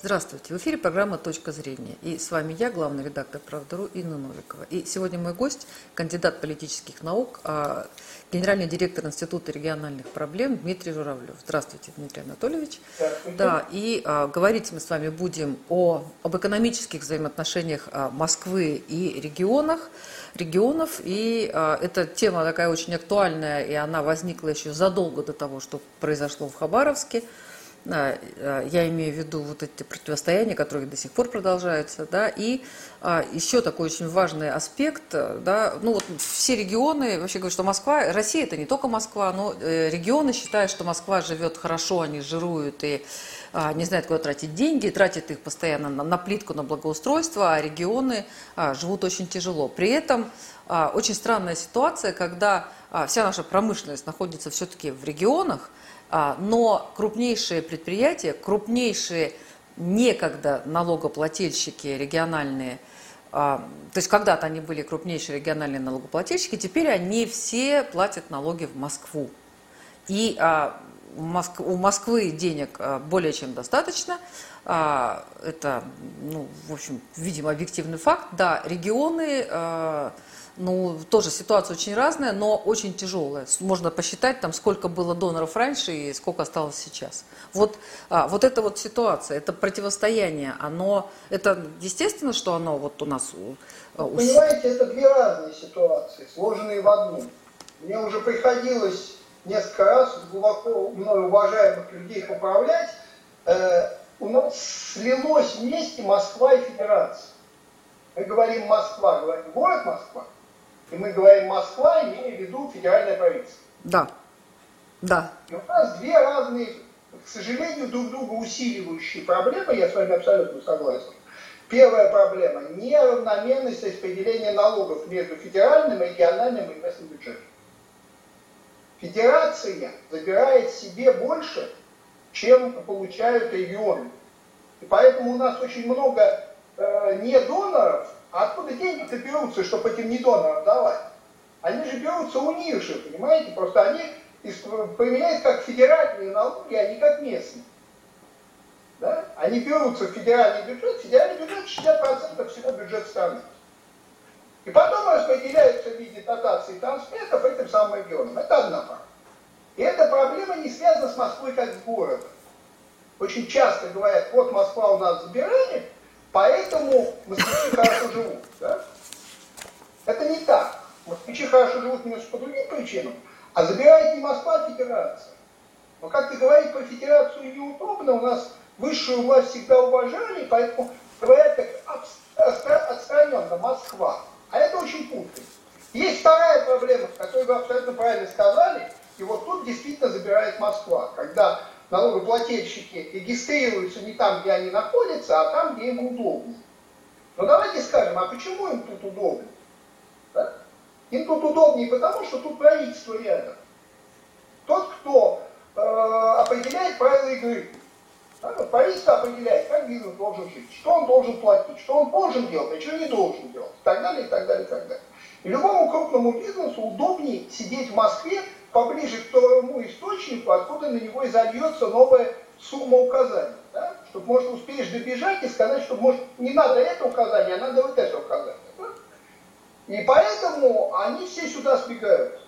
Здравствуйте. В эфире программа «Точка зрения». И с вами я, главный редактор «Правда.ру» Инна Новикова. И сегодня мой гость, кандидат политических наук, а, генеральный директор Института региональных проблем Дмитрий Журавлев. Здравствуйте, Дмитрий Анатольевич. Здравствуйте. Да, и а, говорить мы с вами будем о, об экономических взаимоотношениях а, Москвы и регионах, регионов. И а, эта тема такая очень актуальная, и она возникла еще задолго до того, что произошло в Хабаровске. Э, я имею в виду вот эти противостояния, которые до сих пор продолжаются, да, и а, еще такой очень важный аспект, да, ну вот все регионы, вообще говорят, что Москва, Россия это не только Москва, но э, регионы считают, что Москва живет хорошо, они жируют и а, не знают, куда тратить деньги, тратят их постоянно на, на плитку, на благоустройство, а регионы а, живут очень тяжело. При этом а, очень странная ситуация, когда а, вся наша промышленность находится все-таки в регионах, а, но крупнейшие предприятия, крупнейшие некогда налогоплательщики региональные, а, то есть когда-то они были крупнейшие региональные налогоплательщики, теперь они все платят налоги в Москву. И а, у Москвы денег более чем достаточно. Это, ну, в общем, видимо, объективный факт. Да, регионы ну, тоже ситуация очень разная, но очень тяжелая. Можно посчитать, там, сколько было доноров раньше и сколько осталось сейчас. Вот, а, вот эта вот ситуация, это противостояние, оно, это естественно, что оно вот у нас... А, у... Понимаете, это две разные ситуации, сложенные в одну. Мне уже приходилось несколько раз глубоко мной уважаемых людей управлять. Э, у нас слилось вместе Москва и Федерация. Мы говорим Москва, говорим город Москва, и мы говорим Москва, имея в виду федеральное правительство. Да. Да. И у нас две разные, к сожалению, друг друга усиливающие проблемы, я с вами абсолютно согласен. Первая проблема – неравномерность распределения налогов между федеральным, региональным и местным бюджетом. Федерация забирает себе больше, чем получают регионы. И поэтому у нас очень много э, не доноров, а откуда деньги-то берутся, чтобы этим недонорам давать? Они же берутся у них же, понимаете? Просто они применяют как федеральные налоги, а не как местные. Да? Они берутся в федеральный бюджет, федеральный бюджет 60% всего бюджет страны. И потом распределяются в виде дотаций и трансфертов этим самым регионам. Это одна проблема. И эта проблема не связана с Москвой как с городом. Очень часто говорят, вот Москва у нас забирает, Поэтому москвичи хорошо живут. Да? Это не так. Москвичи хорошо живут немножко по другим причинам, а забирает не Москва, а федерация. Но как-то говорить про федерацию неудобно, у нас высшую власть всегда уважали, поэтому говорят так отстраненно Москва. А это очень путано. Есть вторая проблема, которую вы абсолютно правильно сказали, и вот тут действительно забирает Москва, когда налогоплательщики регистрируются не там, где они находятся, а там, где им удобно. Но давайте скажем, а почему им тут удобно? Да? Им тут удобнее потому, что тут правительство рядом. Тот, кто э, определяет правила игры. Да? Правительство определяет, как бизнес должен жить, что он должен платить, что он должен делать, а что не должен делать, и так далее, и так далее, и так далее. И любому крупному бизнесу удобнее сидеть в Москве, поближе к тому источнику, откуда на него и зальется новая сумма указаний. Да? Чтобы, может, успеешь добежать и сказать, что, может, не надо это указание, а надо вот это указание. Да? И поэтому они все сюда сбегают.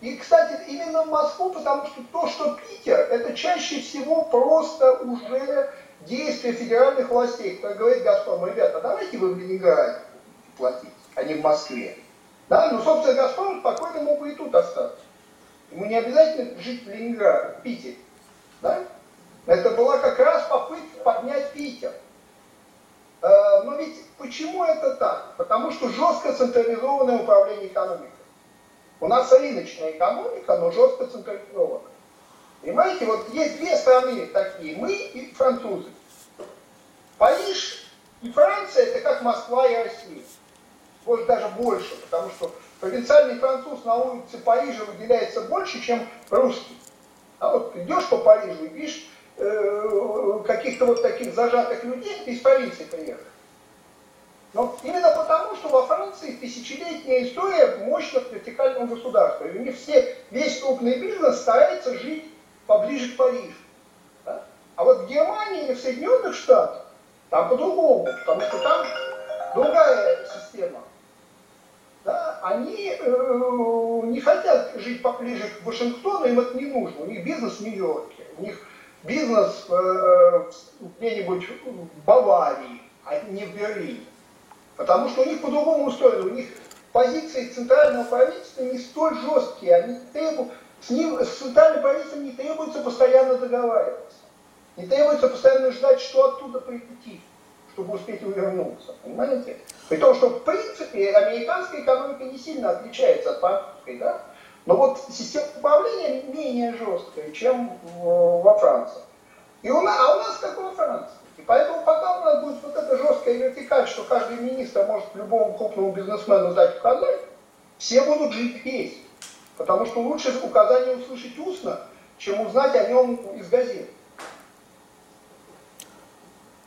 И, кстати, именно в Москву, потому что то, что Питер, это чаще всего просто уже действия федеральных властей, кто говорит Газпром, ребята, давайте вы в Ленинграде платить, а не в Москве. Да? Ну, собственно, Газпром спокойно мог бы и тут остаться. Ему не обязательно жить в Ленинграде, в Питере. Да? Это была как раз попытка поднять Питер. Э, но ведь почему это так? Потому что жестко централизованное управление экономикой. У нас рыночная экономика, но жестко централизована. Понимаете, вот есть две страны такие, мы и французы. Париж и Франция это как Москва и Россия. Может даже больше, потому что провинциальный француз на улице Парижа выделяется больше, чем русский. А вот идешь по Парижу и видишь э, каких-то вот таких зажатых людей, ты из провинции приехал. Но именно потому, что во Франции тысячелетняя история мощного вертикального государства. И у них все, весь крупный бизнес старается жить поближе к Парижу. Да? А вот в Германии или в Соединенных Штатах там по-другому, потому что там другая система. Да? Они э, не хотят жить поближе к Вашингтону, им это не нужно. У них бизнес в Нью-Йорке, у них бизнес э, где-нибудь в Баварии, а не в Берлине. Потому что у них по-другому устроено. У них позиции центрального правительства не столь жесткие. Они требуют, с, ним, с центральным правительством не требуется постоянно договариваться. Не требуется постоянно ждать, что оттуда прилетит, чтобы успеть увернуться. Понимаете? При том, что в принципе американская экономика не сильно отличается от французской, да? Но вот система управления менее жесткая, чем во Франции. И у нас, а у нас как во Франции. И поэтому пока у нас будет вот эта жесткая вертикаль, что каждый министр может любому крупному бизнесмену дать входной, все будут жить здесь. Потому что лучше указание услышать устно, чем узнать о нем из газет.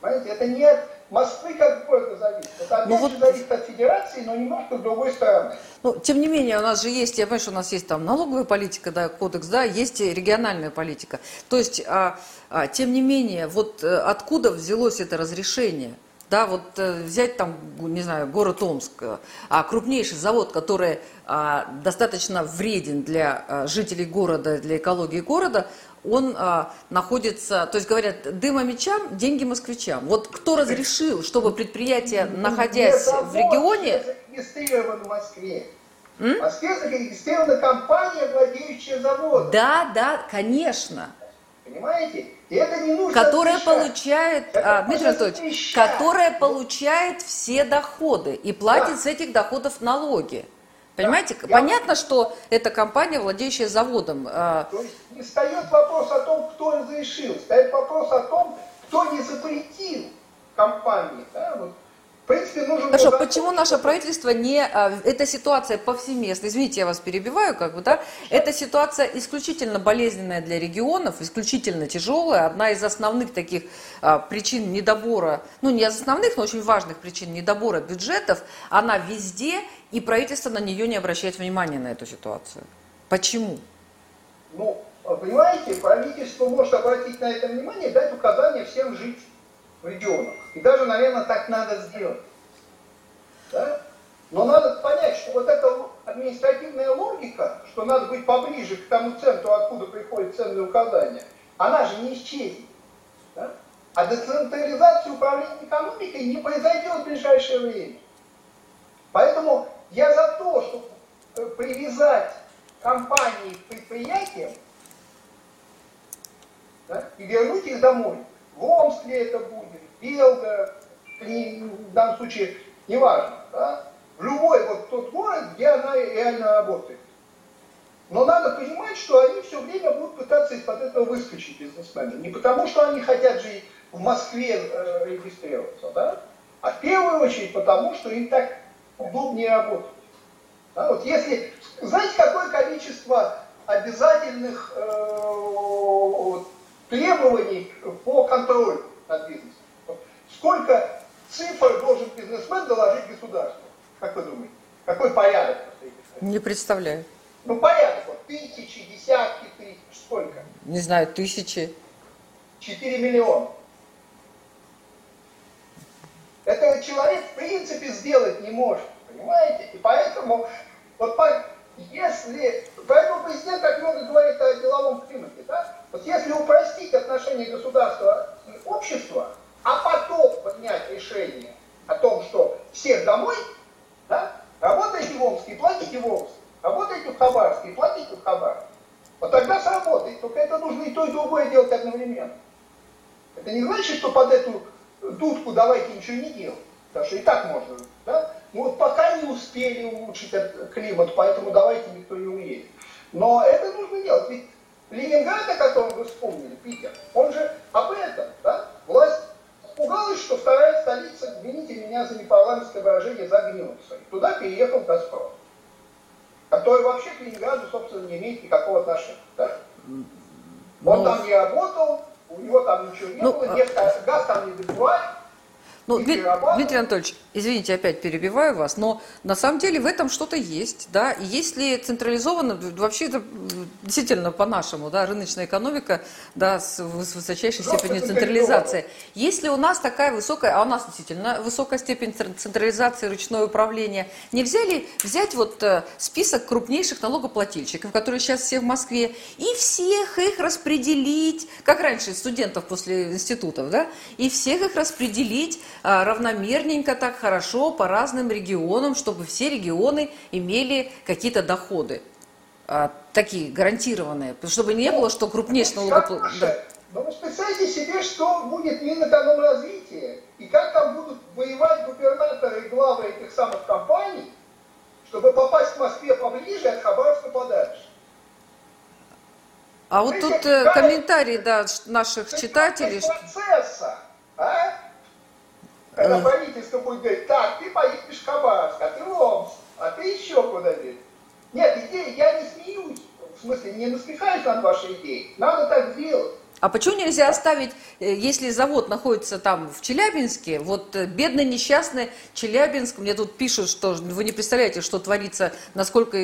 Понимаете, это не от Москвы как города зависит. Это ну, вот... зависит от федерации, но немножко с другой стороны. Ну, тем не менее, у нас же есть, я понимаю, что у нас есть там налоговая политика, да, кодекс, да, есть региональная политика. То есть, а, а, тем не менее, вот а, откуда взялось это разрешение? Да, вот э, взять там, не знаю, город Омск, а крупнейший завод, который а, достаточно вреден для а, жителей города, для экологии города, он а, находится, то есть говорят, дыма мечам, деньги москвичам. Вот кто разрешил, чтобы предприятие, находясь в регионе... зарегистрирован в Москве. М? В Москве зарегистрирована компания, владеющая заводом. Да, да, конечно. Понимаете? И это не нужно Которая отвечать. получает, это а, Дмитрий Анатольевич, которая получает все доходы и платит да. с этих доходов налоги. Понимаете? Я... Понятно, что это компания, владеющая заводом. А, То есть не встает вопрос о том, кто разрешил, стоит вопрос о том, кто не запретил компании. Да? Вот принципе, нужен Хорошо, почему наше правительство не... А, эта ситуация повсеместная, извините, я вас перебиваю, как бы, да? Эта ситуация исключительно болезненная для регионов, исключительно тяжелая. Одна из основных таких а, причин недобора, ну не из основных, но очень важных причин недобора бюджетов, она везде, и правительство на нее не обращает внимания на эту ситуацию. Почему? Ну, понимаете, правительство может обратить на это внимание, дать указания всем жить в. И даже, наверное, так надо сделать. Да? Но надо понять, что вот эта административная логика, что надо быть поближе к тому центру, откуда приходят ценные указания, она же не исчезнет. Да? А децентрализация управления экономикой не произойдет в ближайшее время. Поэтому я за то, чтобы э, привязать компании к предприятиям да, и вернуть их домой. В Омске это будет, Белгород, в данном случае неважно, да? любой вот тот город, где она реально работает. Но надо понимать, что они все время будут пытаться из-под этого выскочить бизнесмены. Не потому, что они хотят жить в Москве э, регистрироваться, да? а в первую очередь потому, что им так удобнее работать. Да? Вот если, знаете, какое количество обязательных э, требований по контролю над бизнесом. Сколько цифр должен бизнесмен доложить государству? Как вы думаете? Какой порядок? Не представляю. Ну, порядок. Вот, тысячи, десятки тысяч, сколько? Не знаю, тысячи. Четыре миллиона. Это человек в принципе сделать не может, понимаете? И поэтому, вот если, поэтому президент так много говорит о деловом климате, да? Вот если упростить отношения государства и общества, а потом поднять решение о том, что всех домой, да, работаете в Омске, платите в Омске, работаете в Хабаровске, платите в Хабаровске, вот тогда сработает. Только это нужно и то, и другое делать одновременно. Это не значит, что под эту дудку давайте ничего не делать. Потому что и так можно. Да? Ну вот пока не успели улучшить этот климат, поэтому давайте никто не уедет. Но это нужно делать. Ведь Ленинград, о котором вы вспомнили, Питер, он же об этом, да? Власть пугалась, что вторая столица, извините меня за непарламентское выражение, загнется. И туда переехал Газпром, который вообще к Ленинграду, собственно, не имеет никакого отношения. Да? Он ну, там не работал, у него там ничего не ну, было, нефть, газ там не добывали. Ну, Дмитрий, Дмитрий Анатольевич, извините, опять перебиваю вас, но на самом деле в этом что-то есть, да, и если централизованно, вообще это действительно по-нашему, да, рыночная экономика, да, с, с высочайшей Просто степенью централизации. Если у нас такая высокая, а у нас действительно высокая степень централизации, ручное управление, нельзя ли взять вот э, список крупнейших налогоплательщиков, которые сейчас все в Москве, и всех их распределить, как раньше студентов после институтов, да, и всех их распределить равномерненько так хорошо по разным регионам, чтобы все регионы имели какие-то доходы а, такие гарантированные, чтобы не было, что крупнейший налогоплательщик... Да. Но вы представьте себе, что будет Минэкономразвития, и как там будут воевать губернаторы и главы этих самых компаний, чтобы попасть к Москве поближе, от Хабаровска подальше. А вот тут э, комментарии да, наших читателей. Процесса, а? Когда mm. правительство будет говорить, так, ты поедешь в Хабаровск, а ты в Омск, а ты еще куда-нибудь. Нет, идея, я не смеюсь, в смысле, не насмехаюсь над вашей идеей. Надо так сделать. А почему нельзя оставить, э, если завод находится там в Челябинске, вот э, бедный несчастный Челябинск, мне тут пишут, что вы не представляете, что творится, насколько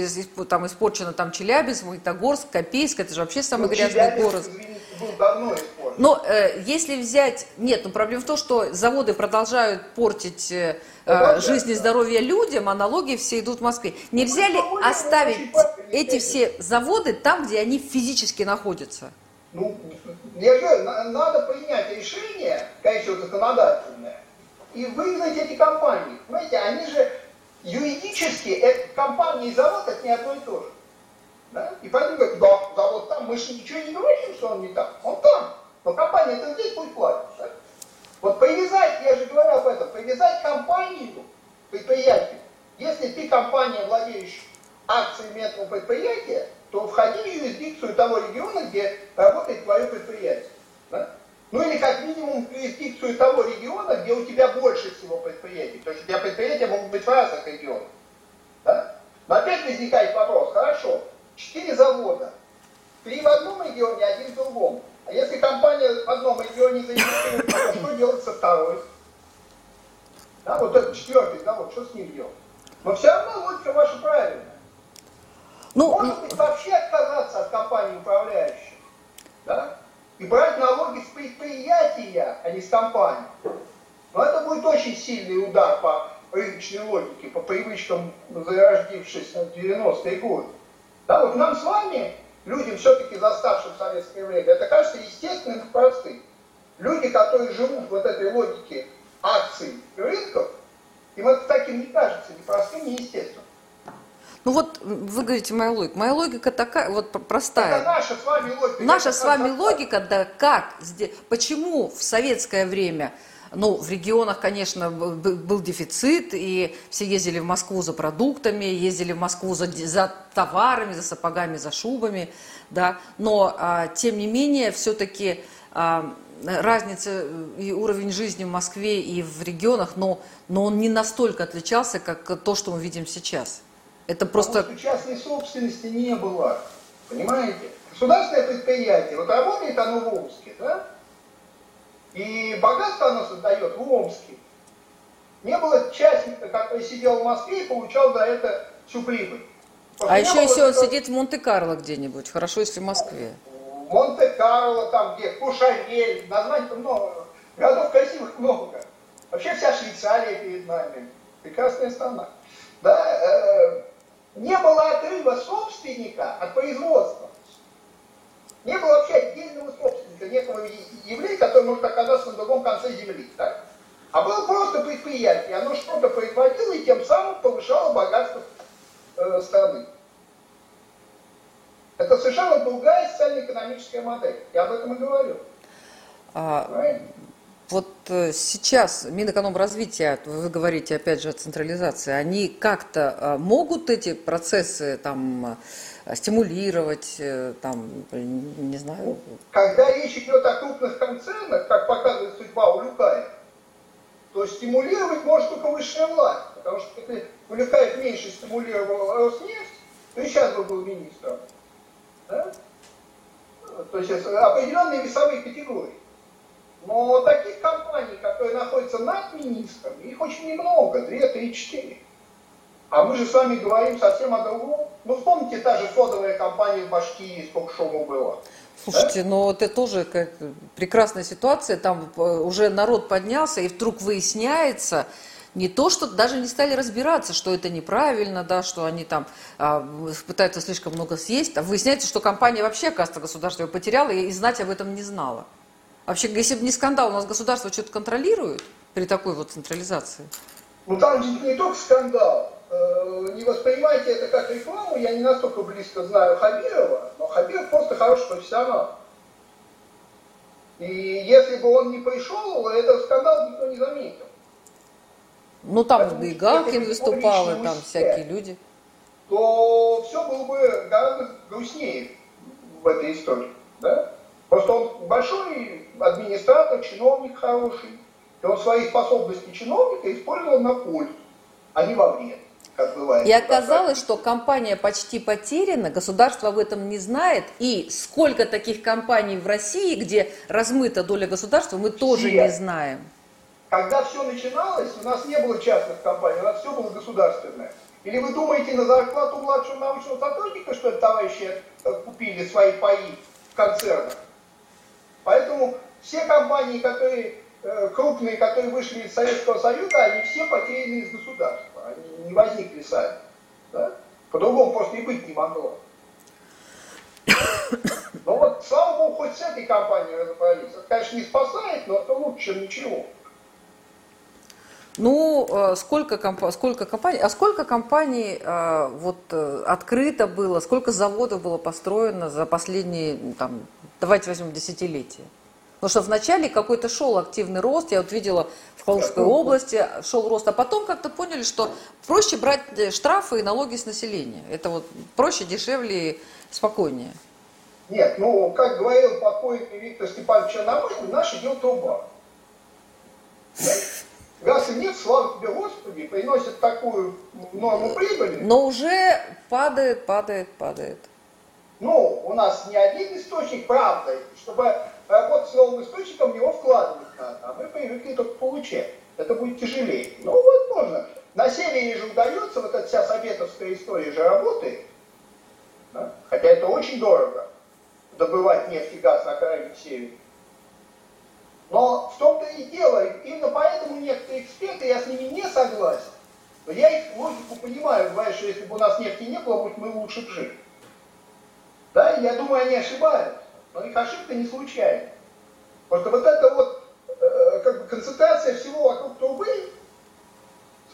там испорчено там Челябинск, Магнитогорск, Копейск, это же вообще самый ну, грязный Челябинск, город. Извините, был давно испорчен. Но э, если взять, нет, ну проблема в том, что заводы продолжают портить э, э жизнь и здоровье людям, а налоги все идут в Москве. Нельзя ли оставить эти все заводы там, где они физически находятся? Ну, я говорю, надо принять решение, конечно, законодательное, и выгнать эти компании. Понимаете, они же юридически, это компания и завод, это не одно и то же. Да? И поэтому говорят, да, завод там, мы же ничего не говорим, что он не там, он там. Но компания это здесь пусть платит. Да? Вот привязать, я же говорю об этом, привязать компанию, предприятию. Если ты компания, владеющая акциями этого предприятия, то входи в юрисдикцию того региона, где работает твое предприятие. Да? Ну или как минимум в юрисдикцию того региона, где у тебя больше всего предприятий. То есть у тебя предприятия могут быть в разных регионах. Да? Но опять возникает вопрос, хорошо, четыре завода, три в одном регионе, один в другом. А если компания в одном регионе зарегистрируется, то что делать со второй? Да, вот этот четвертый завод, что с ним делать? Но все равно логика ваша правильная. Ну, Может быть, вообще отказаться от компании управляющей, да? И брать налоги с предприятия, а не с компании. Но это будет очень сильный удар по рыночной логике, по привычкам, зарождившись в 90-е годы. Да, вот нам с вами, людям, все-таки заставшим советское время, это кажется естественным и простым. Люди, которые живут в вот этой логике акций и рынков, им это таким не кажется, ни простым, ни естественным. Ну вот вы говорите, моя логика. Моя логика такая, вот простая. Это наша с вами логика. Наша с вами логика, да, как, почему в советское время ну, в регионах, конечно, был дефицит, и все ездили в Москву за продуктами, ездили в Москву за, за товарами, за сапогами, за шубами, да. Но, а, тем не менее, все-таки а, разница и уровень жизни в Москве и в регионах, но, но он не настолько отличался, как то, что мы видим сейчас. Это просто... Потому что частной собственности не было. Понимаете? Государственное предприятие, вот работает оно в Омске, да? И богатство оно создает в Омске. Не было частника, который сидел в Москве и получал за это всю прибыль. А еще если он сидит в Монте-Карло где-нибудь, хорошо, если в Москве. Монте-Карло, там где, Кушавель, названий-то много, городов красивых много. Вообще вся Швейцария перед нами, прекрасная страна. Да, э, не было отрыва собственника от производства. Не было вообще отдельного собственника, некого явления, который может оказаться на другом конце земли. Так? А было просто предприятие, оно что-то производило и тем самым повышало богатство э, страны. Это совершенно другая социально-экономическая модель. Я об этом и говорю. А, вот э, сейчас Минэкономразвития, вы говорите опять же о централизации, они как-то э, могут эти процессы там стимулировать, там, не знаю. Когда речь идет о крупных концернах, как показывает судьба Улюкаева, то стимулировать может только высшая власть. Потому что если Улюкаев меньше стимулировал Роснефть, то и сейчас бы был министром. Да? То есть определенные весовые категории. Но таких компаний, которые находятся над министрами. Их очень немного, две, три, четыре. А мы же с вами говорим совсем о другом. Ну, вспомните, та же содовая компания в Башкирии, сколько шума было. Слушайте, да? но это тоже как прекрасная ситуация. Там э, уже народ поднялся, и вдруг выясняется, не то, что даже не стали разбираться, что это неправильно, да, что они там а, пытаются слишком много съесть, а выясняется, что компания вообще, оказывается, государство его потеряла и, и знать об этом не знала. Вообще, если бы не скандал, у нас государство что-то контролирует при такой вот централизации? Ну там не только скандал. Э, не воспринимайте это как рекламу, я не настолько близко знаю Хабирова, но Хабиров просто хороший профессионал. И если бы он не пришел, этот скандал никто не заметил. Ну там Поэтому, и Галкин выступал, и там всякие люди. То все было бы гораздо грустнее в этой истории. Да? Просто он большой администратор, чиновник хороший. И он свои способности чиновника использовал на пользу, а не во вред. Как бывает. И оказалось, что компания почти потеряна, государство об этом не знает, и сколько таких компаний в России, где размыта доля государства, мы тоже Все. не знаем. Когда все начиналось, у нас не было частных компаний, у нас все было государственное. Или вы думаете на зарплату младшего научного сотрудника, что это товарищи э, купили свои паи в концернах? Поэтому все компании, которые э, крупные, которые вышли из Советского Союза, они все потеряны из государства. Они не возникли сами. Да? По-другому просто и быть не могло. Но вот, слава богу, хоть с этой компанией разобрались. Это, конечно, не спасает, но это лучше, чем ничего. Ну, э, сколько, комп... сколько компаний, а сколько компаний э, вот э, открыто было, сколько заводов было построено за последние, там, давайте возьмем десятилетия? Потому что вначале какой-то шел активный рост, я вот видела в Калужской области шел рост, а потом как-то поняли, что проще брать штрафы и налоги с населения. Это вот проще, дешевле и спокойнее. Нет, ну, как говорил покойный Виктор Степанович Черномырдин, наше дело труба. Раз и нет, слава тебе Господи, приносит такую норму прибыли. Но уже падает, падает, падает. Ну, у нас не один источник, правда, чтобы работать с новым источником, в него вкладывать надо, а мы привыкли только получать. Это будет тяжелее. Ну, возможно. На севере же удается, вот эта вся советовская история же работает. Да? Хотя это очень дорого, добывать нефть и газ на крайнем севере. Но в том-то и дело, именно поэтому некоторые эксперты, я с ними не согласен, но я их логику понимаю, говорят, что если бы у нас нефти не было, мы лучше бы жили. Да, я думаю, они ошибаются, но их ошибка не случайна. Просто вот эта вот э, как бы концентрация всего вокруг трубы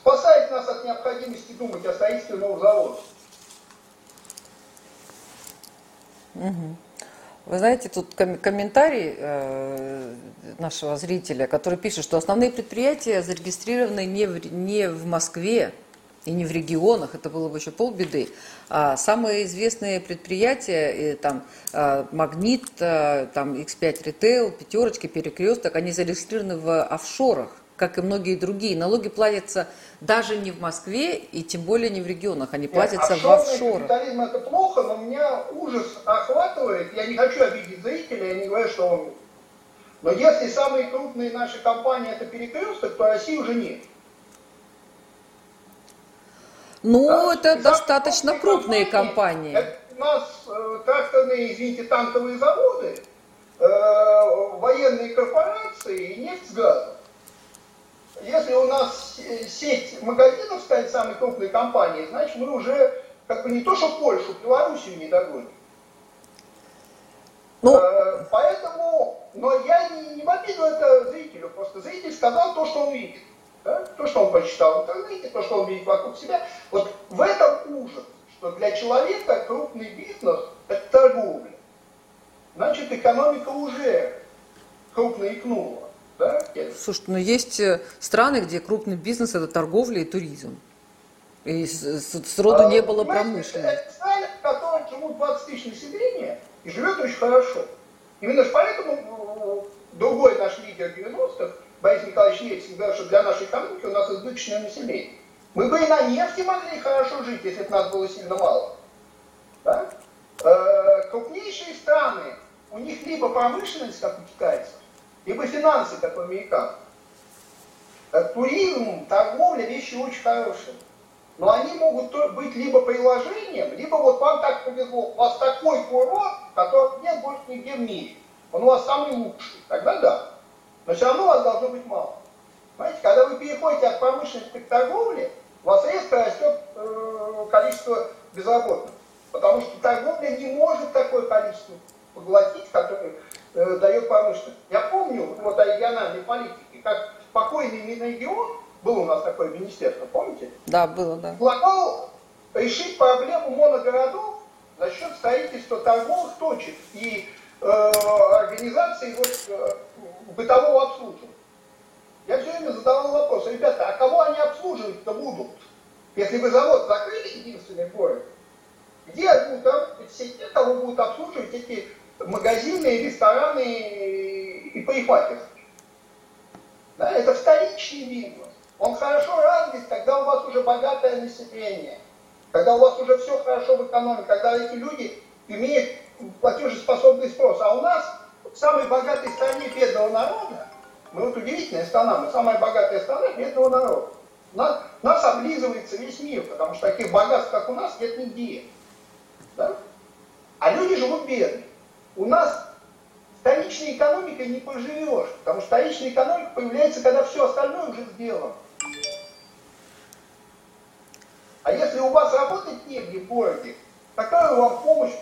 спасает нас от необходимости думать о строительстве нового завода. Угу. Вы знаете, тут комментарий э, нашего зрителя, который пишет, что основные предприятия зарегистрированы не в, не в Москве и не в регионах, это было бы еще полбеды. А самые известные предприятия, и, там э, Магнит, э, там X5 Retail, Пятерочки, Перекресток, они зарегистрированы в офшорах как и многие другие. Налоги платятся даже не в Москве и тем более не в регионах, они платятся Нет, в офшорах. капитализм это плохо, но меня ужас охватывает. Я не хочу обидеть зрителя, я не говорю, что он... Но если самые крупные наши компании это перекресток, то России уже нет. Ну, да? это и достаточно крупные компании. компании. у нас э, тракторные, извините, танковые заводы, э, военные корпорации и нефть с газом если у нас сеть магазинов станет самой крупной компанией, значит мы уже как бы не то, что Польшу, Белоруссию не догоним. Ну, э, поэтому, но я не, не в обиду это зрителю, просто зритель сказал то, что он видит. Да? То, что он прочитал в интернете, то, что он видит вокруг себя. Вот в этом ужас, что для человека крупный бизнес – это торговля. Значит, экономика уже крупно икнула. Да? Слушайте, но есть э, страны, где крупный бизнес – это торговля и туризм. И сроду а, не было промышленности. Это страны, в которых живут 20 тысяч населения и живет очень хорошо. Именно поэтому другой наш лидер 90-х, Борис Николаевич Ельцин, говорил, что для нашей экономики у нас избыточное население. Мы бы и на нефти могли хорошо жить, если бы нас было сильно мало. Да? Э, крупнейшие страны, у них либо промышленность, как у китайцев, либо финансы, как у американцев. Э, туризм, торговля вещи очень хорошие. Но они могут быть либо приложением, либо вот вам так повезло, у вас такой курорт, которого нет больше нигде в мире. Он у вас самый лучший. Тогда да. Но все равно у вас должно быть мало. Понимаете, когда вы переходите от промышленности к торговле, у вас резко растет э, количество безработных. Потому что торговля не может такое количество поглотить, которое э, дает промышленность. Я помню вот о региональной политике, как покойный Минрегион, был у нас такое министерство, помните? Да, было, да. Предлагал решить проблему моногородов за счет строительства торговых точек и э, организации вот, э, бытового обслуживания. Я все время задавал вопрос, ребята, а кого они обслуживать-то будут? Если вы завод закрыли единственный город, где будут работать все те, кого будут обслуживать эти магазины, рестораны и парикмахерские? Да, это вторичный бизнес. Он хорошо развит, когда у вас уже богатое население, когда у вас уже все хорошо в экономике, когда эти люди имеют платежеспособный спрос. А у нас в самой богатой стране бедного народа, мы вот удивительная страна, мы самая богатая страна бедного народа. Нас, нас облизывается весь мир, потому что таких богатств, как у нас, нет нигде. Да? А люди живут бедно. У нас вторичной экономикой не поживешь, потому что вторичная экономика появляется, когда все остальное уже сделано. А если у вас работать негде в городе, какая вам помощь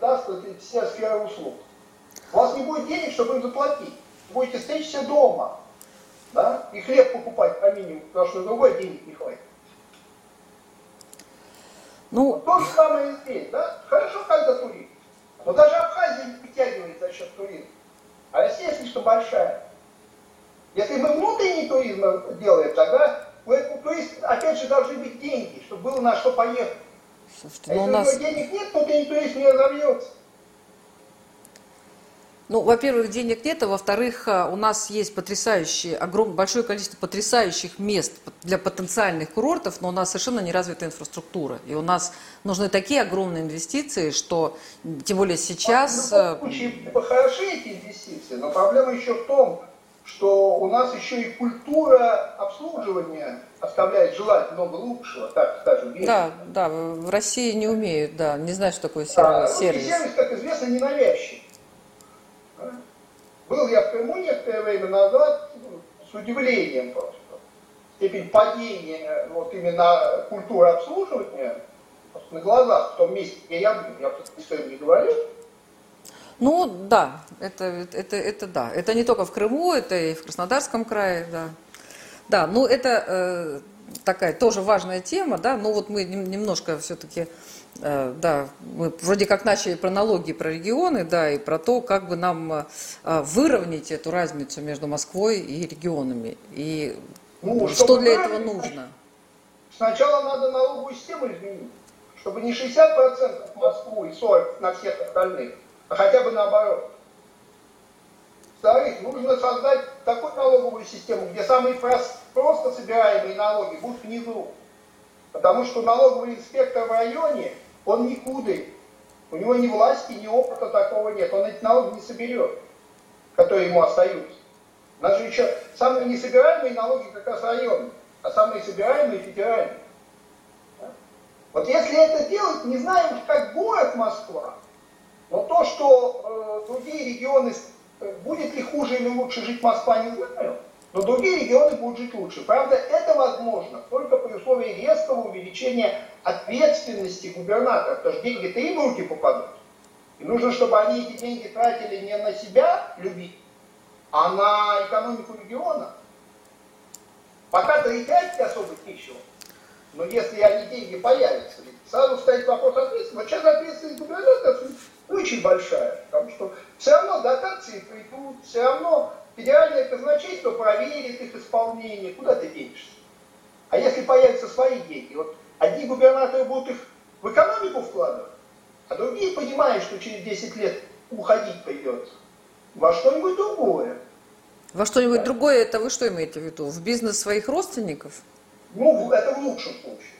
даст вся сфера услуг? У вас не будет денег, чтобы им заплатить. Будете стричься дома. Да? И хлеб покупать по минимуму, потому что другой денег не хватит. Ну, вот то же самое и здесь, да? Хорошо, когда турист. Но даже Абхазия не вытягивает за счет туризма. А Россия слишком большая. Если мы внутренний туризм делаем, тогда у этого туриста, опять же, должны быть деньги, чтобы было на что поехать. Слушайте, а если у нас... денег нет, то ты турист не разовьется. Ну, во-первых, денег нет, а во-вторых, а, у нас есть потрясающее, огромное, большое количество потрясающих мест для потенциальных курортов, но у нас совершенно не развита инфраструктура. И у нас нужны такие огромные инвестиции, что тем более сейчас... Ну, в любом случае, хороши эти инвестиции, но проблема еще в том, что у нас еще и культура обслуживания оставляет желать много лучшего, так скажем. Вечно. Да, да, в России не умеют, да, не знают, что такое сервис. Да, сервис, сервис как известно, ненавязчивый. Был я в Крыму некоторое время назад с удивлением просто. Степень падения вот именно культуры обслуживания на глазах в том месте, где я был, я просто историю не говорю. Ну да, это, это, это да. Это не только в Крыму, это и в Краснодарском крае, да. Да, ну это э, такая тоже важная тема, да, но вот мы немножко все-таки да, мы вроде как начали про налоги, про регионы, да, и про то, как бы нам э, выровнять эту разницу между Москвой и регионами. И ну, что для этого нужно? Сначала надо налоговую систему изменить, чтобы не 60% в Москву и 40% на всех остальных, а хотя бы наоборот. Во-вторых, нужно создать такую налоговую систему, где самые просто собираемые налоги будут внизу. Потому что налоговый инспектор в районе, он не худый. У него ни власти, ни опыта такого нет. Он эти налоги не соберет, которые ему остаются. У нас же еще самые несобираемые налоги как раз районные, а самые собираемые федеральные. Вот если это делать, не знаем, как город Москва, но то, что э, другие регионы, э, будет ли хуже или лучше жить Москва, не знаю. Но другие регионы будут жить лучше. Правда, это возможно только при условии резкого увеличения ответственности губернатора, потому что деньги-то им в руки попадут. И нужно, чтобы они эти деньги тратили не на себя любить, а на экономику региона. Пока-то и тратить особо нечего. Но если они деньги появятся, сразу стоит вопрос ответственности. Вот сейчас ответственность губернатора очень большая, потому что все равно дотации придут, все равно Федеральное казначейство проверит их исполнение, куда ты денешься. А если появятся свои деньги, вот одни губернаторы будут их в экономику вкладывать, а другие понимают, что через 10 лет уходить придется во что-нибудь другое. Во что-нибудь да. другое, это вы что имеете в виду? В бизнес своих родственников? Ну, это в лучшем случае.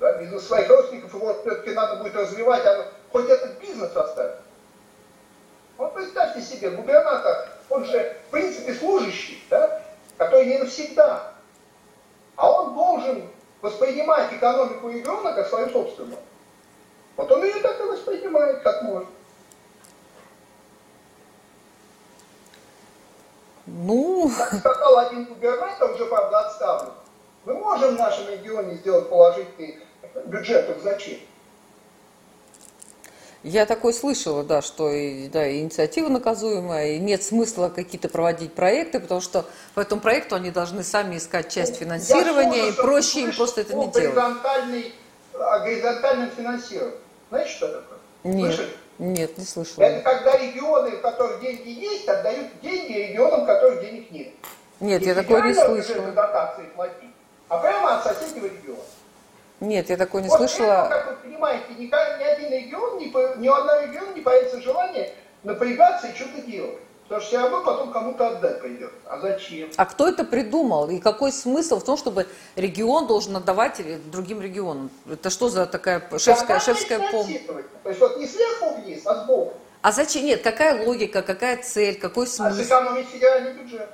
Да, бизнес своих родственников, его все-таки надо будет развивать, а хоть этот бизнес оставить. Вот представьте себе, губернатор он же, в принципе, служащий, да, который не навсегда. регион должен воспринимать экономику региона как свою собственную. Вот он ее так и воспринимает, как может. Ну... Как сказал один губернатор, уже, правда, отставлен, мы можем в нашем регионе сделать положительный бюджет, так зачем? Я такое слышала, да, что и, да, и инициатива наказуемая, и нет смысла какие-то проводить проекты, потому что по этому проекту они должны сами искать часть финансирования, и проще им просто это не делать. Горизонтальный, о горизонтальном финансировании. Знаете, что такое? Нет, Слышали? нет, не слышала. Это когда регионы, в которых деньги есть, отдают деньги регионам, в которых денег нет. Нет, Не я такое не слышала. дотации платить, а прямо от соседнего региона. Нет, я такое не вот слышала. это, как вы понимаете, ни, ни один регион, ни, ни у одного региона не появится желание напрягаться и что-то делать. Потому что все равно потом кому-то отдать придется. А зачем? А кто это придумал? И какой смысл в том, чтобы регион должен отдавать другим регионам? Это что за такая шефская, Тогда шефская помощь? То есть вот не сверху вниз, а сбоку. А зачем? Нет, какая логика, какая цель, какой А смысл? сэкономить федеральный бюджет.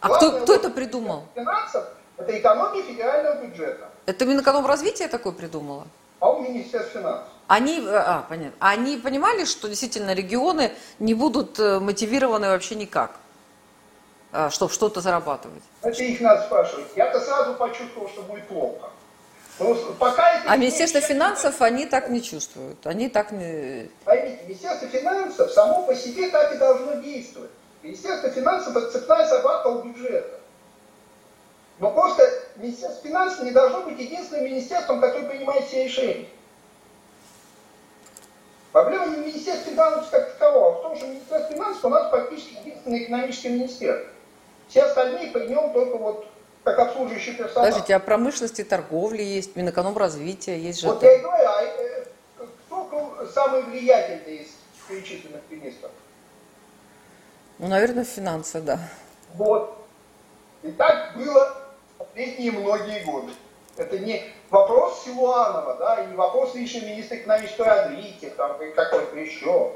А Главное кто, кто это придумал? Финансов – это экономия федерального бюджета. Это Минэкономразвитие такое придумало? А у Министерства финансов. Они, э, а, понятно. Они понимали, что действительно регионы не будут э, мотивированы вообще никак, чтобы что-то зарабатывать? Это их надо спрашивать. Я-то сразу почувствовал, что будет плохо. Пока это А не Министерство есть- финансов, они так не чувствуют. Они так не... Поймите, Министерство финансов само по себе так и должно действовать. Министерство финансов – это цепная собака у бюджета. Но просто Министерство финансов не должно быть единственным министерством, которое принимает все решения. Проблема не в Министерстве финансов как такового, а в том, что Министерство финансов у нас практически единственное экономическое министерство. Все остальные при нем только вот как обслуживающий персонал. Подождите, а промышленности, торговли есть, Минэкономразвития есть же. Вот я и говорю, а э, кто самый влиятельный из перечисленных министров? Ну, наверное, финансы, да. Вот. И так было последние многие годы. Это не вопрос Силуанова, да, и не вопрос лишнего министра экономического развития, там, и какой-то еще.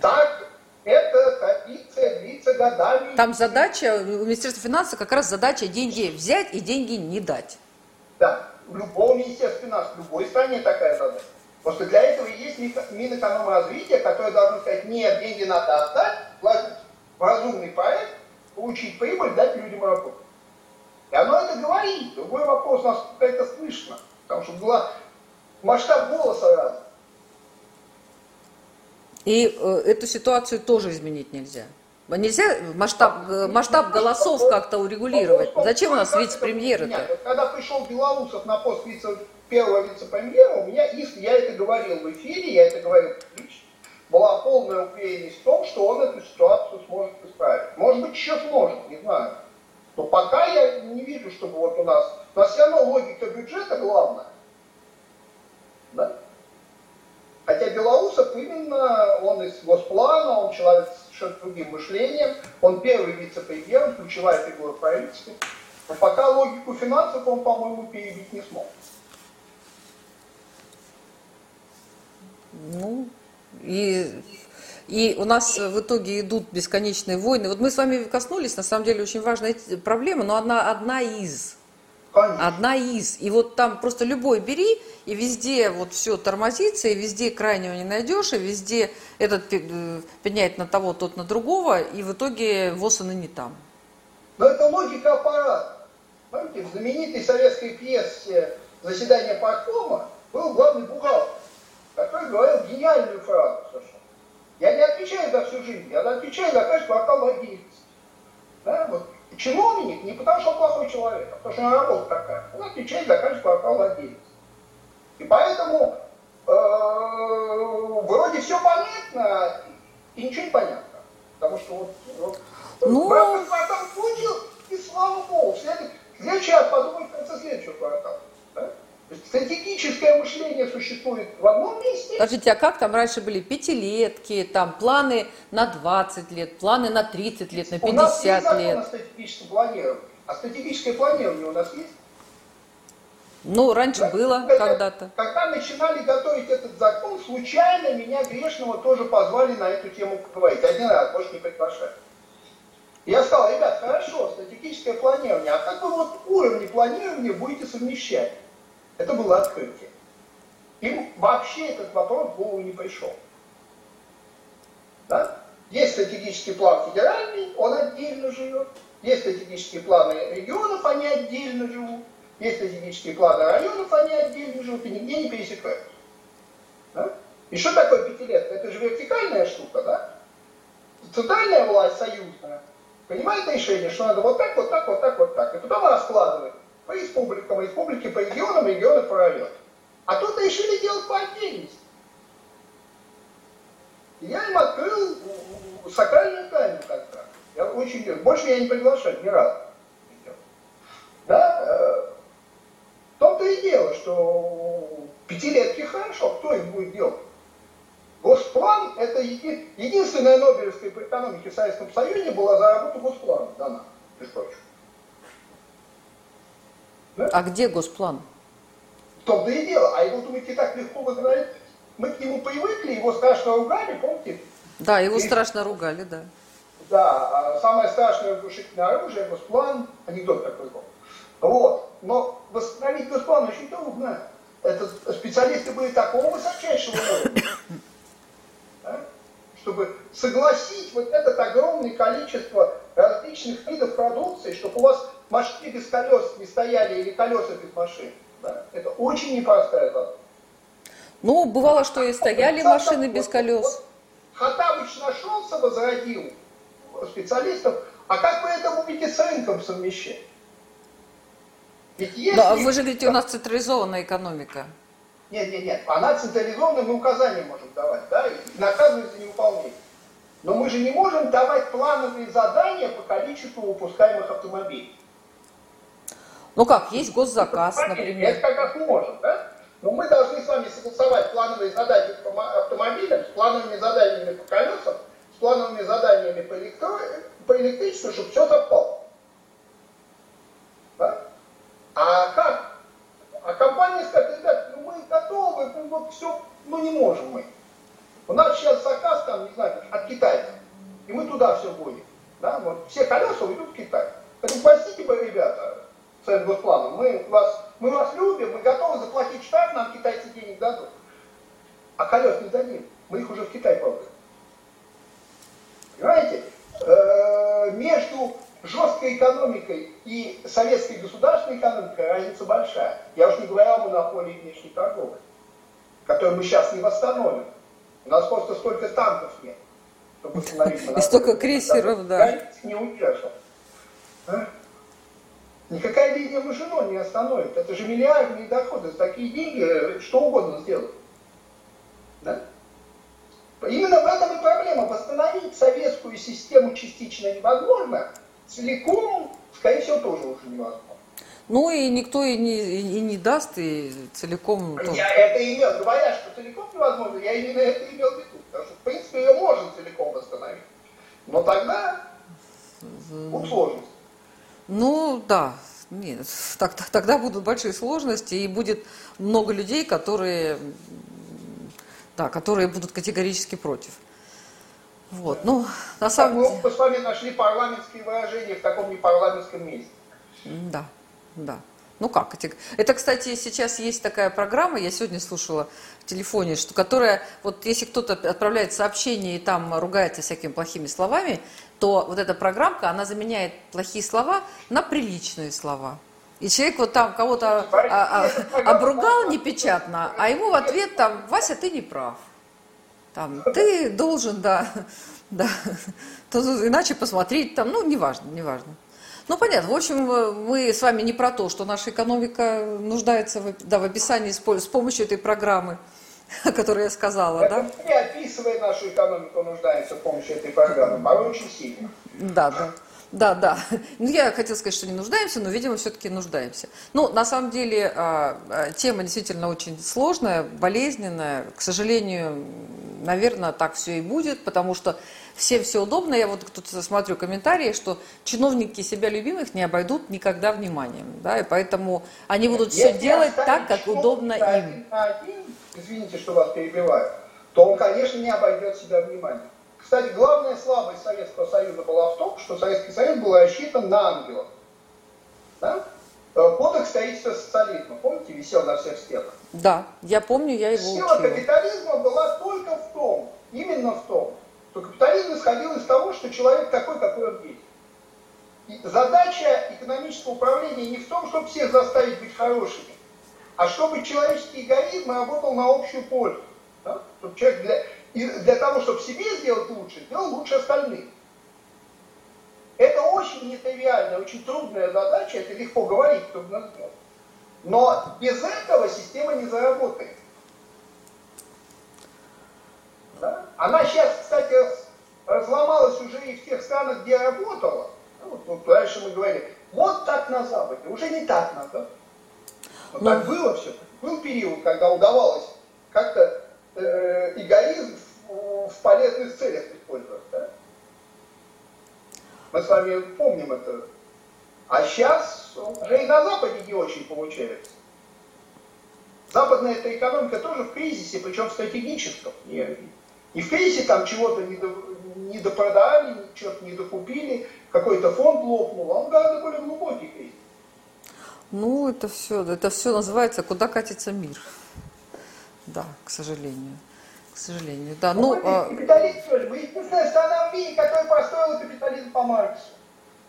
Так это традиция длится годами. Там задача, у Министерства финансов как раз задача деньги взять и деньги не дать. Да, у любого министерства финансов, в любой стране такая задача. Просто для этого и есть Минэкономразвитие, которое должно сказать, нет, деньги надо отдать, вложить в разумный проект, получить прибыль, дать людям работу. И оно это говорит. Другой вопрос, насколько это слышно. Потому что была масштаб голоса разный. И э, эту ситуацию тоже изменить нельзя. Нельзя масштаб, э, масштаб голосов как-то урегулировать. Зачем у нас вице-премьеры-то? Вот Когда пришел Белоусов на пост вице, первого вице-премьера, у меня, иск- я это говорил в эфире, я это говорил публично, была полная уверенность в том, что он эту ситуацию сможет исправить. Может быть, еще сможет, не знаю. Но пока я не вижу, чтобы вот у нас... У нас все равно логика бюджета главная. Да? Хотя Белоусов именно, он из Госплана, он человек с совершенно другим мышлением, он первый вице-премьер, он ключевая фигура в правительстве. Но пока логику финансов он, по-моему, перебить не смог. Ну, и, и у нас в итоге идут бесконечные войны. Вот мы с вами коснулись, на самом деле, очень важной проблемы, но одна, одна из. Конечно. Одна из. И вот там просто любой бери, и везде вот все тормозится, и везде крайнего не найдешь, и везде этот э, пеняет на того, тот на другого, и в итоге ВОЗ и не там. Но это логика аппарата. Помните, в знаменитой советской пьесе «Заседание парткома» был главный бухгалтер, который говорил гениальную фразу. Я не отвечаю за всю жизнь, я отвечаю за каждый квартал деятельности. Да, вот. Чиновник не потому, что он плохой человек, а потому что у него работа такая. Он отвечает за каждый квартал. И поэтому э, вроде все понятно, и ничего не понятно. Потому что вот, вот Ну. Квартал получил, и слава богу, в следующий, в следующий раз подумай в конце следующего квартала. Стратегическое мышление существует в одном месте, Скажите, а как там раньше были пятилетки, там планы на 20 лет, планы на 30 лет, на у нас есть 50 закон лет? о стратегическом планировании. А стратегическое планирование у нас есть? Ну, раньше Да? было Когда- когда-то. Когда начинали готовить этот закон, случайно меня грешного тоже позвали на эту тему поговорить. Один раз, больше не приглашали. Я сказал, ребят, хорошо, стратегическое планирование, а как вы вот уровни планирования будете совмещать? Это было открытие. Им вообще этот вопрос в голову не пришел. Да? Есть стратегический план федеральный, он отдельно живет. Есть стратегические планы регионов, они отдельно живут. Есть стратегические планы районов, они отдельно живут и нигде не пересекаются. Да? И что такое пятилетка? Это же вертикальная штука, да? Центральная власть союзная принимает решение, что надо вот так, вот так, вот так, вот так. И потом она складывает по республикам, республики по регионам, регионы районам. А тут решили делать по отдельности. Я им открыл сакральную тайну как-то. Я очень Больше я не приглашаю ни разу. Да? Э, в том-то и дело, что пятилетки хорошо, кто их будет делать? Госплан – это еди... единственная Нобелевская по экономике в Советском Союзе была за работу Госплана дана, между прочим. А где Госплан? В том-то и дело. А его, думаете, так легко возглавить? Мы к нему привыкли, его страшно ругали, помните? Да, его и... страшно ругали, да. Да, а самое страшное разрушительное оружие, Госплан, анекдот такой был. Вот. Но восстановить Госплан очень трудно. Это специалисты были такого высочайшего уровня чтобы согласить вот это огромное количество различных видов продукции, чтобы у вас машины без колес не стояли или колеса без машин. Да? Это очень непростая задача. Ну, бывало, что и стояли а машины без колес. Вот, Хатабыч нашелся, возродил специалистов, а как вы это будете с рынком совмещать? Ведь если... Да, вы же говорите, у нас централизованная экономика. Нет, нет, нет. Она централизованная, мы указания можем давать, да, и наказывать за невыполнение. Но мы же не можем давать плановые задания по количеству выпускаемых автомобилей. Ну как, есть госзаказ, например. Это как раз можем, да? Но мы должны с вами согласовать плановые задания по автомобилям с плановыми заданиями по колесам, с плановыми заданиями по, электро... по электричеству, чтобы все совпало. Да? А как? А компания скажет, ребят, ну мы готовы, ну вот все, ну не можем мы. У нас сейчас заказ там, не знаю, от китайцев. И мы туда все будем. Да? Вот все колеса уйдут в Китай. Поэтому простите вы, ребята, с госпланом, мы вас, мы вас любим, мы готовы заплатить штраф, нам китайцы денег дадут. А колес не дадим. Мы их уже в Китай продали. Понимаете? Э, между жесткой экономикой и советской государственной экономикой разница большая. Я уж не говорю о монополии внешней торговли, которую мы сейчас не восстановим. У нас просто столько танков нет, чтобы И столько крейсеров, да. Не удержал. Никакая линия Мажино не остановит. Это же миллиардные доходы. За такие деньги что угодно сделать. Да? Именно в этом и проблема. Восстановить советскую систему частично невозможно, целиком, скорее всего, тоже уже невозможно. Ну и никто и не, и не даст, и целиком... Я тоже. это имел, говоря, что целиком невозможно, я именно это имел в виду. Потому что, в принципе, ее можно целиком восстановить. Но тогда будут сложности. Ну, да. Нет, так, тогда будут большие сложности, и будет много людей, которые, да, которые будут категорически против. Вот, ну, на самом деле... Мы с вами нашли парламентские выражения в таком непарламентском месте. Да. Да. Ну как? Это, кстати, сейчас есть такая программа, я сегодня слушала в телефоне, что, которая, вот если кто-то отправляет сообщение и там ругается всякими плохими словами, то вот эта программка, она заменяет плохие слова на приличные слова. И человек вот там кого-то а, а, обругал непечатно, а ему в ответ там, Вася, ты не прав. Там, ты должен, да, да, иначе посмотреть, там, ну, неважно, неважно. Ну, понятно. В общем, мы с вами не про то, что наша экономика нуждается в, да, в описании с, с помощью этой программы, о которой я сказала, да? Не описывая нашу экономику, нуждается в помощи этой программы, порой очень сильно. Да, да. Да, да. Ну, я хотела сказать, что не нуждаемся, но, видимо, все-таки нуждаемся. Ну, на самом деле, а, а, тема действительно очень сложная, болезненная. К сожалению, наверное, так все и будет, потому что всем все удобно. Я вот тут смотрю комментарии, что чиновники себя любимых не обойдут никогда вниманием. Да, и поэтому они будут Если все делать так, как удобно им. Один, извините, что вас перебиваю, то он, конечно, не обойдет себя вниманием. Кстати, главная слабость Советского Союза была в том, что Советский Союз был рассчитан на ангелов. Да? Э, кодекс строительства социализма, помните, висел на всех стенах? Да, я помню, я его Сила учила. капитализма была только в том, именно в том, что капитализм исходил из того, что человек такой, какой он есть. И задача экономического управления не в том, чтобы всех заставить быть хорошими, а чтобы человеческий эгоизм работал на общую пользу. Да? Чтобы человек для, и для того, чтобы себе сделать лучше, сделал лучше остальных. Это очень нетривиальная, очень трудная задача, это легко говорить, трудно сделать. Но без этого система не заработает. Да? Она сейчас, кстати, разломалась уже и в тех странах, где работала. Ну, вот, вот раньше мы говорили, вот так на Западе, уже не так надо. Но Ну. так было все. Был период, когда удавалось как-то э, эгоизм в, в полезных целях использовать. Да? Мы с вами помним это. А сейчас уже и на Западе не очень получается. Западная эта экономика тоже в кризисе, причем стратегическом. Не, не в кризисе там чего-то не, до, не допродали, чего-то не докупили, какой-то фонд лопнул, а он гораздо более глубокий кризис. Ну, это все, это все называется «Куда катится мир». Да, к сожалению. К сожалению, да. Ну, мы а, капитализм тоже. Мы единственная страна в мире, которая построила капитализм по Марксу.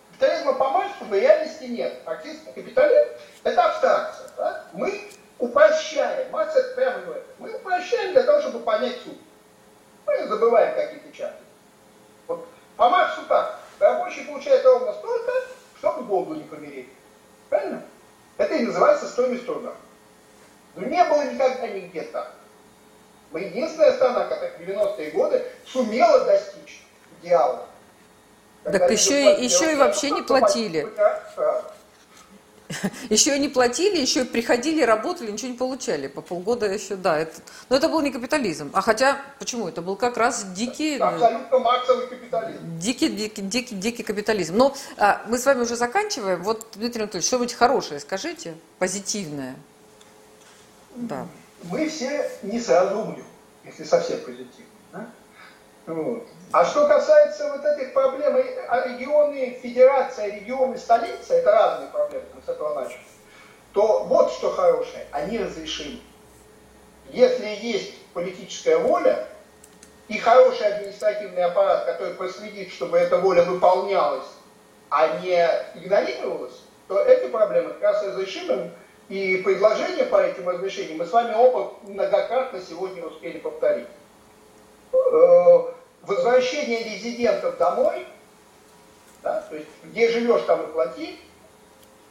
Капитализма по Марксу в реальности нет. Фактически капитализм – это абстракция. Да? Мы упрощаем. Маркс это прямо говорит. Мы упрощаем для того, чтобы понять суть. Мы забываем какие-то части. Вот по Марксу так. Рабочий получает ровно столько, чтобы Богу не помереть. Правильно? Это и называется стоимость труда. Но не было никогда нигде так. Мы единственная страна, которая в 90-е годы сумела достичь идеала. Так еще еще и вообще не платили. Еще и не платили, еще и приходили, работали, ничего не получали. По полгода еще, да. Это, но это был не капитализм. А хотя, почему? Это был как раз дикий... Абсолютно марксовый капитализм. Дикий, дикий, дикий, дикий капитализм. Но а, мы с вами уже заканчиваем. Вот, Дмитрий Анатольевич, что-нибудь хорошее скажите, позитивное. Да. Мы все не сразу умрем, если совсем позитивно. да? Вот. А что касается вот этих проблем, а регионы, федерация, регионы, столица, это разные проблемы, мы с этого начали, то вот что хорошее, они разрешимы. Если есть политическая воля и хороший административный аппарат, который проследит, чтобы эта воля выполнялась, а не игнорировалась, то эти проблемы как раз разрешимы. И предложения по этим разрешениям мы с вами оба многократно сегодня успели повторить. Возвращение резидентов домой, да, то есть где живешь, там и плати,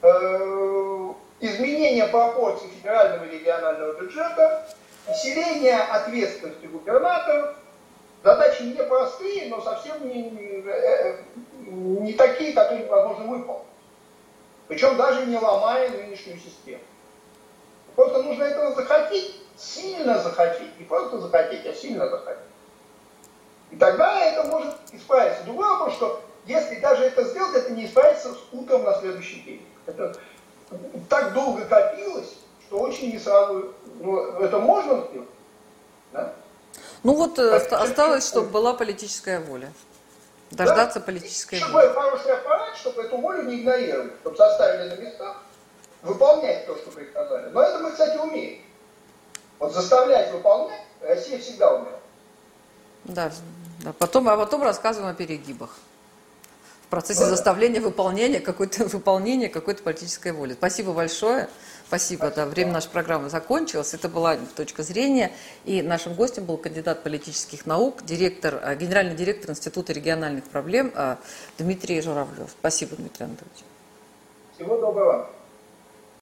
э, изменение пропорций федерального и регионального бюджета, усиление ответственности губернаторов, задачи непростые, но совсем не, не, э, не такие, которые невозможно выполнить. Причем даже не ломая нынешнюю систему. Просто нужно этого захотеть, сильно захотеть. Не просто захотеть, а сильно захотеть. И тогда это может исправиться. Другой вопрос, что если даже это сделать, это не исправится с утром на следующий день. Это так долго копилось, что очень не сразу... Ну, это можно сделать. Да? Ну вот чуть-чуть. осталось, чтобы была политическая воля. Дождаться Да? политической Чтобы воли. был хороший аппарат, чтобы эту волю не игнорировали, чтобы заставили на местах выполнять то, что приказали. Но это мы, кстати, умеем. Вот заставлять выполнять Россия всегда умела. Да, да. Потом, а потом рассказываем о перегибах. В процессе заставления выполнения какой-то выполнения какой-то политической воли. Спасибо большое. Спасибо. Да, время нашей программы закончилось. Это была точка зрения. И нашим гостем был кандидат политических наук, директор, э, генеральный директор Института региональных проблем э, Дмитрий Журавлев. Спасибо, Дмитрий Анатольевич. Всего доброго.